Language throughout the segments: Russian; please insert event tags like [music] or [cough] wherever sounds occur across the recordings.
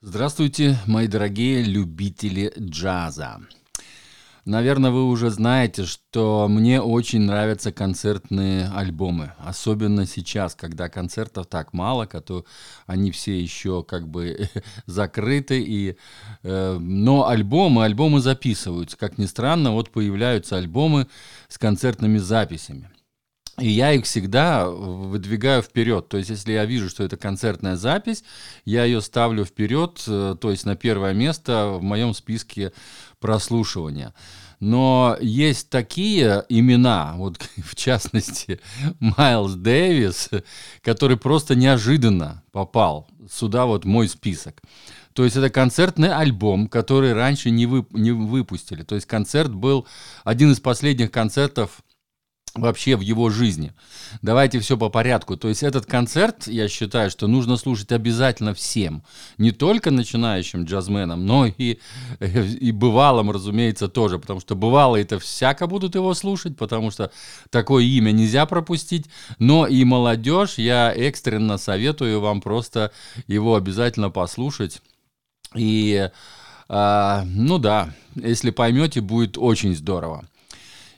Здравствуйте, мои дорогие любители джаза. Наверное, вы уже знаете, что мне очень нравятся концертные альбомы. Особенно сейчас, когда концертов так мало, которые они все еще как бы [laughs] закрыты. И, э, но альбомы, альбомы записываются. Как ни странно, вот появляются альбомы с концертными записями. И я их всегда выдвигаю вперед. То есть, если я вижу, что это концертная запись, я ее ставлю вперед, э, то есть на первое место в моем списке прослушивания. Но есть такие имена, вот [laughs] в частности Майлз Дэвис, который просто неожиданно попал сюда вот мой список. То есть это концертный альбом, который раньше не, вып не выпустили. То есть концерт был один из последних концертов вообще в его жизни. Давайте все по порядку. То есть этот концерт, я считаю, что нужно слушать обязательно всем. Не только начинающим джазменам, но и, и бывалым, разумеется, тоже. Потому что бывалые это всяко будут его слушать, потому что такое имя нельзя пропустить. Но и молодежь, я экстренно советую вам просто его обязательно послушать. И, э, ну да, если поймете, будет очень здорово.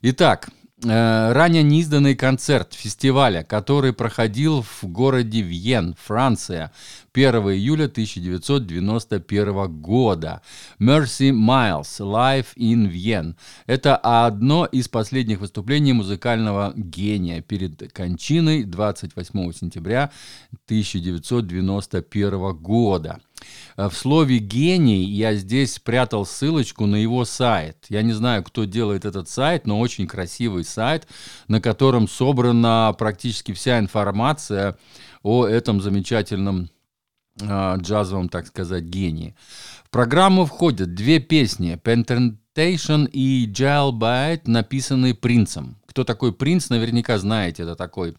Итак, Э, ранее неизданный концерт фестиваля, который проходил в городе Вьен, Франция, 1 июля 1991 года. Mercy Miles, Live in Вьен. Это одно из последних выступлений музыкального гения перед кончиной 28 сентября 1991 года. Э, в слове «гений» я здесь спрятал ссылочку на его сайт. Я не знаю, кто делает этот сайт, но очень красивый сайт, на котором собрана практически вся информация о этом замечательном э, джазовом, так сказать, гении. В программу входят две песни «Pentation» и «Jailbait», написанные принцем. Кто такой принц, наверняка знаете, это такой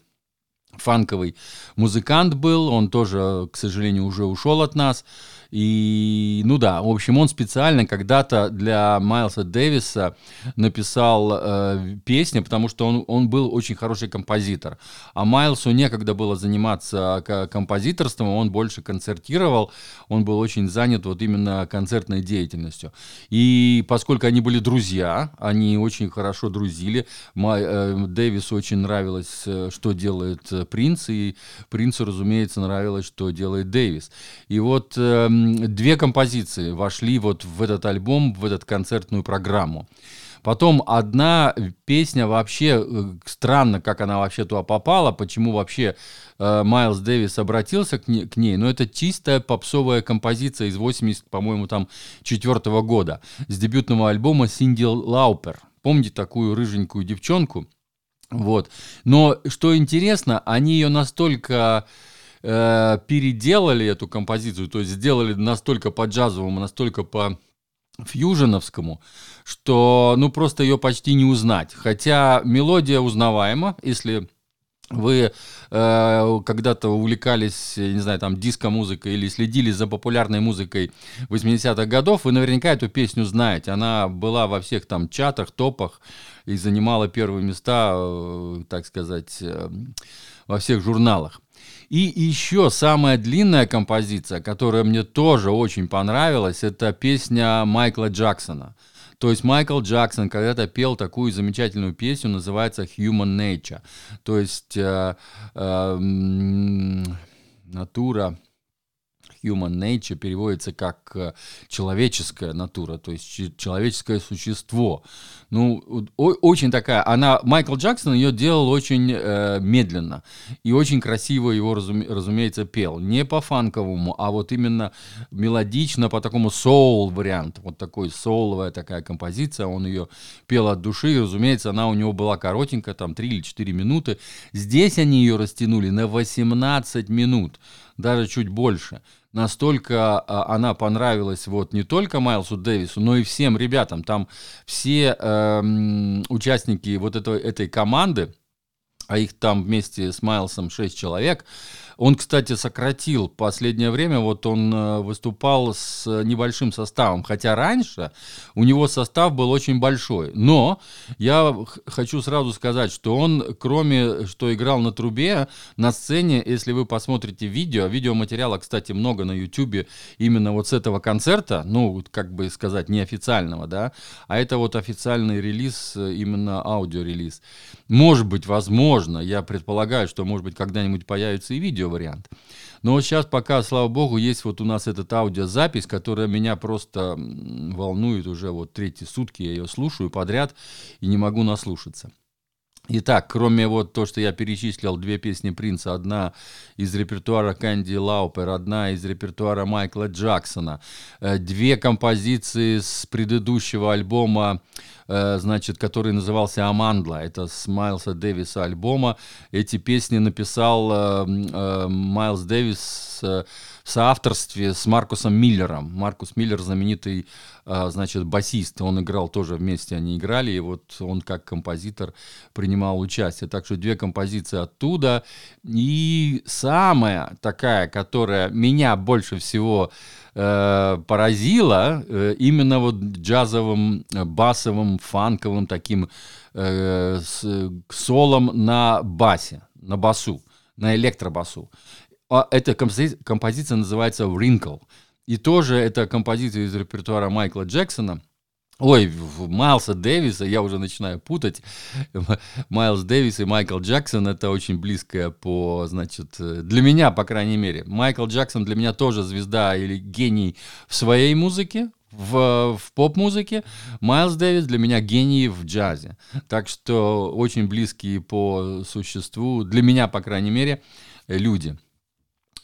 фанковый музыкант был, он тоже, к сожалению, уже ушел от нас. И, ну да, в общем, он специально когда-то для Майлса Дэвиса написал э, песни, потому что он, он был очень хороший композитор. А Майлсу некогда было заниматься композиторством, он больше концертировал, он был очень занят вот именно концертной деятельностью. И поскольку они были друзья, они очень хорошо друзили, Май, э, Дэвису очень нравилось, э, что делает э, Принц, и Принцу, разумеется, нравилось, что делает Дэвис. И вот э, две композиции вошли вот в этот альбом, в эту концертную программу. Потом одна песня вообще, э, странно, как она вообще туда попала, почему вообще э, Майлз Дэвис обратился к, не, к ней, но это чистая попсовая композиция из 80, по-моему, там, четвертого года, с дебютного альбома Синди Лаупер. Помните такую рыженькую девчонку? Вот. Но что интересно, они ее настолько э, переделали эту композицию, то есть сделали настолько по джазовому, настолько по фьюженовскому, что ну просто ее почти не узнать. Хотя мелодия узнаваема, если вы э, когда-то увлекались, не знаю, там, диско-музыкой или следили за популярной музыкой 80-х годов, вы наверняка эту песню знаете. Она была во всех там чатах, топах и занимала первые места, э, так сказать, э, во всех журналах. И еще самая длинная композиция, которая мне тоже очень понравилась, это песня Майкла Джексона. То есть Майкл Джексон когда-то пел такую замечательную песню, называется Human Nature. То есть э, э, натура human nature переводится как э, человеческая натура, то есть человеческое существо. Ну, очень такая, она, Майкл Джексон ее делал очень э, медленно и очень красиво его, разуме, разумеется, пел. Не по фанковому, а вот именно мелодично, по такому соул варианту, вот такой соуловая такая композиция, он ее пел от души, и, разумеется, она у него была коротенькая, там 3 или 4 минуты. Здесь они ее растянули на 18 минут, даже чуть больше настолько а, она понравилась вот не только Майлсу Дэвису, но и всем ребятам. Там все э, участники вот этой, этой команды, а их там вместе с Майлсом 6 человек, Он, кстати, сократил последнее время, вот он э, выступал с небольшим составом, хотя раньше у него состав был очень большой. Но я хочу сразу сказать, что он, кроме что играл на трубе, на сцене, если вы посмотрите видео, видеоматериала, кстати, много на YouTube именно вот с этого концерта, ну, как бы сказать, неофициального, да, а это вот официальный релиз, э, именно аудиорелиз. Может быть, возможно, я предполагаю, что, может быть, когда-нибудь появится и видео-вариант. Но вот сейчас пока, слава богу, есть вот у нас эта аудиозапись, которая меня просто волнует уже вот третьи сутки, я ее слушаю подряд и не могу наслушаться. Итак, кроме вот то, что я перечислил, две песни Принца, одна из репертуара Кэнди Лаупер, одна из репертуара Майкла Джексона, э, две композиции с предыдущего альбома, э, значит, который назывался «Амандла», это с Майлса Дэвиса альбома. Эти песни написал э, Майлз Дэвис в соавторстве с Маркусом Миллером. Маркус Миллер знаменитый, а, значит, басист. Он играл тоже вместе, они играли, и вот он как композитор принимал участие. Так что две композиции оттуда. И самая такая, которая меня больше всего э, поразила, э, именно вот джазовым, басовым, фанковым таким э, с, солом на басе, на басу на электробасу. А эта композиция, называется «Wrinkle». И тоже это композиция из репертуара Майкла Джексона. Ой, Майлса Дэвиса, я уже начинаю путать. [laughs] Майлз Дэвис и Майкл Джексон это очень близкое по, значит, для меня, по крайней мере. Майкл Джексон для меня тоже звезда или гений в своей музыке, в, в поп-музыке. Майлз Дэвис для меня гений в джазе. Так что очень близкие по существу, для меня, по крайней мере, люди.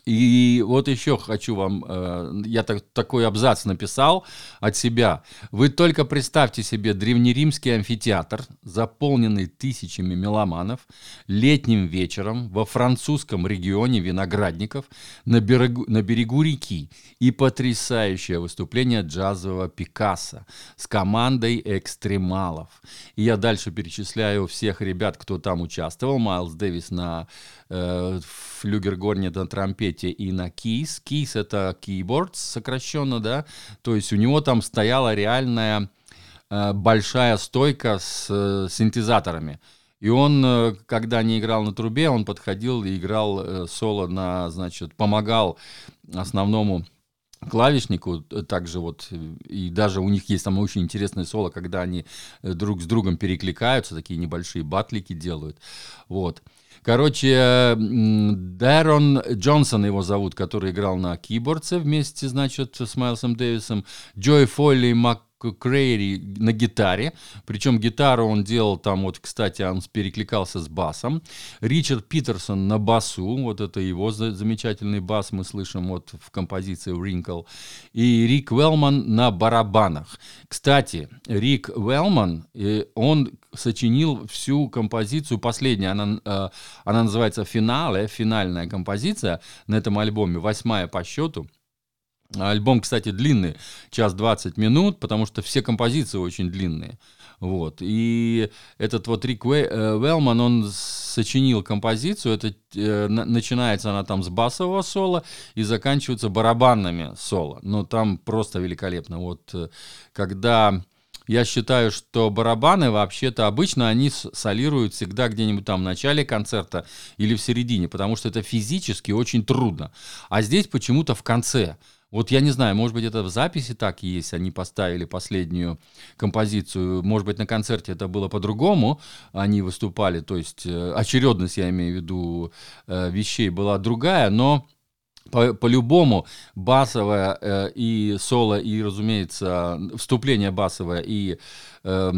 И вот еще хочу вам, э, я так, такой абзац написал от себя. Вы только представьте себе древнеримский амфитеатр, заполненный тысячами меломанов, летним вечером во французском регионе виноградников на берегу, на берегу реки и потрясающее выступление джазового Пикассо с командой экстремалов. И я дальше перечисляю всех ребят, кто там участвовал. Майлз Дэвис на э, флюгергорне на трампете и на кейс. Кейс это keyboard сокращенно, да, то есть у него там стояла реальная э, большая стойка с э, синтезаторами. И он, э, когда не играл на трубе, он подходил и играл соло на, значит, помогал основному клавишнику также вот, и даже у них есть там очень интересное соло, когда они друг с другом перекликаются, такие небольшие батлики делают, вот. Короче, Дэрон Джонсон его зовут, который играл на кибордце вместе, значит, с Майлсом Дэвисом. Джой Фолли Мак Крейри на гитаре, причем гитару он делал там, вот, кстати, он перекликался с басом. Ричард Питерсон на басу, вот это его замечательный бас мы слышим вот в композиции Wrinkle. И Рик Велман на барабанах. Кстати, Рик Велман, э, он сочинил всю композицию, последняя, она, э, она называется «Финале», финальная композиция на этом альбоме, восьмая по счету – Альбом, кстати, длинный, час 20 минут, потому что все композиции очень длинные. Вот. И этот вот Рик Велман, он сочинил композицию, это э, начинается она там с басового соло и заканчивается барабанными соло. Но там просто великолепно. Вот э, когда я считаю, что барабаны вообще-то обычно они солируют всегда где-нибудь там в начале концерта или в середине, потому что это физически очень трудно. А здесь почему-то в конце. Вот я не знаю, может быть, это в записи так и есть, они поставили последнюю композицию, может быть, на концерте это было по-другому, они выступали, то есть э, очередность, я имею в виду, э, вещей была другая, но по- по-любому басовое э, и соло, и, разумеется, вступление басовое и э,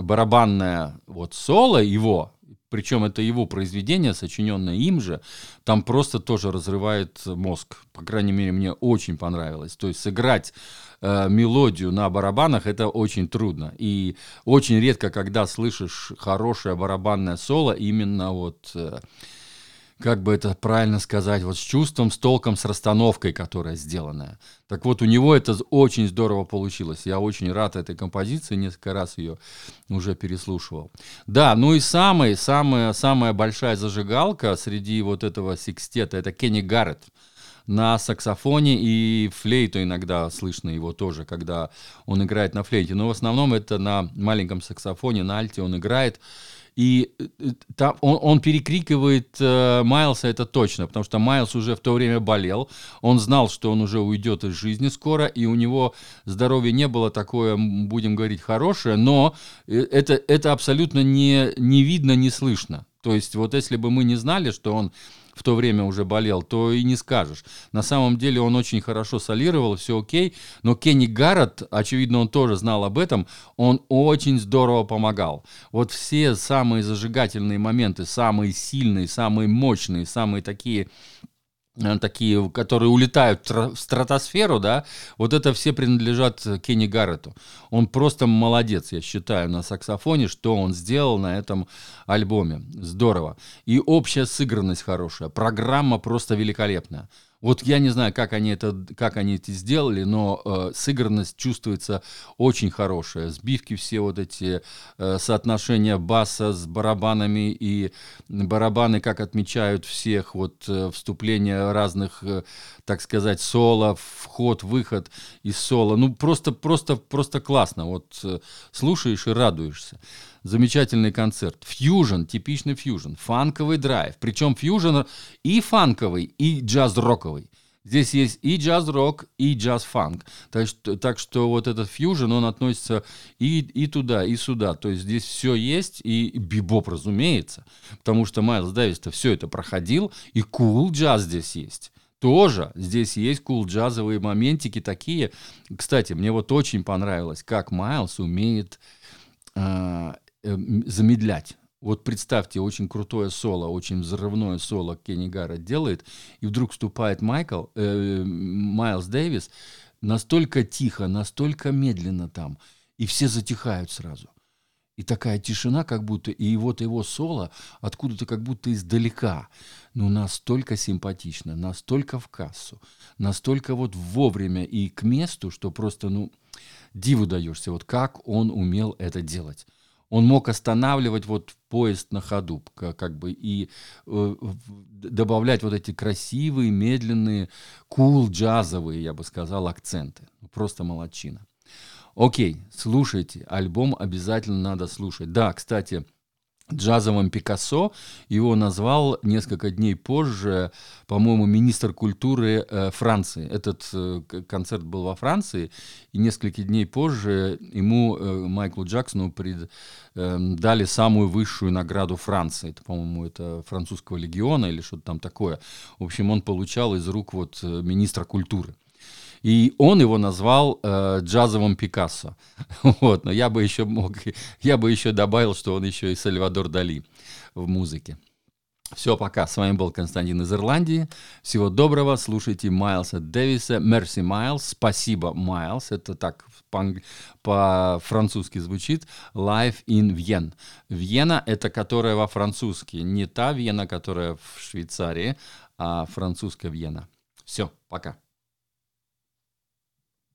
барабанное вот соло его, причем это его произведение, сочиненное им же, там просто тоже разрывает мозг. По крайней мере, мне очень понравилось. То есть сыграть э, мелодию на барабанах это очень трудно. И очень редко, когда слышишь хорошее барабанное соло, именно вот... Э, как бы это правильно сказать, вот с чувством, с толком, с расстановкой, которая сделанная. Так вот, у него это очень здорово получилось. Я очень рад этой композиции, несколько раз ее уже переслушивал. Да, ну и самая, самая, самая большая зажигалка среди вот этого секстета, это Кенни Гарретт на саксофоне и флейту иногда слышно его тоже, когда он играет на флейте. Но в основном это на маленьком саксофоне, на альте он играет. И э, там он, он перекрикивает э, Майлса, это точно, потому что Майлз уже в то время болел, он знал, что он уже уйдет из жизни скоро, и у него здоровье не было такое, будем говорить, хорошее, но э, это, это абсолютно не, не видно, не слышно. То есть вот если бы мы не знали, что он в то время уже болел, то и не скажешь. На самом деле он очень хорошо солировал, все окей, но Кенни Гаррет, очевидно, он тоже знал об этом, он очень здорово помогал. Вот все самые зажигательные моменты, самые сильные, самые мощные, самые такие такие, которые улетают в стратосферу, да, вот это все принадлежат Кенни Гаррету. Он просто молодец, я считаю, на саксофоне, что он сделал на этом альбоме. Здорово. И общая сыгранность хорошая, программа просто великолепная. Вот я не знаю, как они это, как они это сделали, но э, сыгранность чувствуется очень хорошая. Сбивки все вот эти, э, соотношения баса с барабанами и барабаны, как отмечают всех, вот э, вступления разных, э, так сказать, соло, вход, выход из соло. Ну, просто, просто, просто классно. Вот э, слушаешь и радуешься замечательный концерт. Фьюжн, типичный фьюжн, фанковый драйв. Причем фьюжн и фанковый, и джаз-роковый. Здесь есть и джаз-рок, и джаз-фанк. Так что, так что вот этот фьюжн, он относится и, и туда, и сюда. То есть здесь все есть, и бибоп, разумеется. Потому что Майлз Дэвис-то все это проходил, и кул cool джаз здесь есть тоже здесь есть кул джазовые моментики такие. Кстати, мне вот очень понравилось, как Майлз умеет э, э, замедлять. Вот представьте, очень крутое соло, очень взрывное соло Кенни Гаррет делает, и вдруг вступает Майкл, э, Майлз Дэвис, настолько тихо, настолько медленно там, и все затихают сразу. И такая тишина, как будто, и вот его соло откуда-то как будто издалека. Ну, настолько симпатично, настолько в кассу, настолько вот вовремя и к месту, что просто, ну, диву даешься, вот как он умел это делать он мог останавливать вот поезд на ходу, как бы, и э, добавлять вот эти красивые, медленные, кул, cool, джазовые, я бы сказал, акценты. Просто молодчина. Окей, слушайте, альбом обязательно надо слушать. Да, кстати, джазовым Пикассо. Его назвал несколько дней позже, по-моему, министр культуры э, Франции. Этот э, концерт был во Франции, и несколько дней позже ему, э, Майклу Джексону, пред, э, дали самую высшую награду Франции. Это, по-моему, это французского легиона или что-то там такое. В общем, он получал из рук вот э, министра культуры. И он его назвал э, джазовым Пикассо. [laughs] Вот, но я бы еще мог, [laughs] я бы еще добавил, что он еще и Сальвадор Дали в музыке. Все, пока. С вами был Константин из Ирландии. Всего доброго. Слушайте Майлса Дэвиса. Мерси Майлз. Спасибо, Майлз. Это так по-французски звучит. Live in Vienna. Вена — это которая во французски. Не та Вена, которая в Швейцарии, а французская Вена. Все, пока.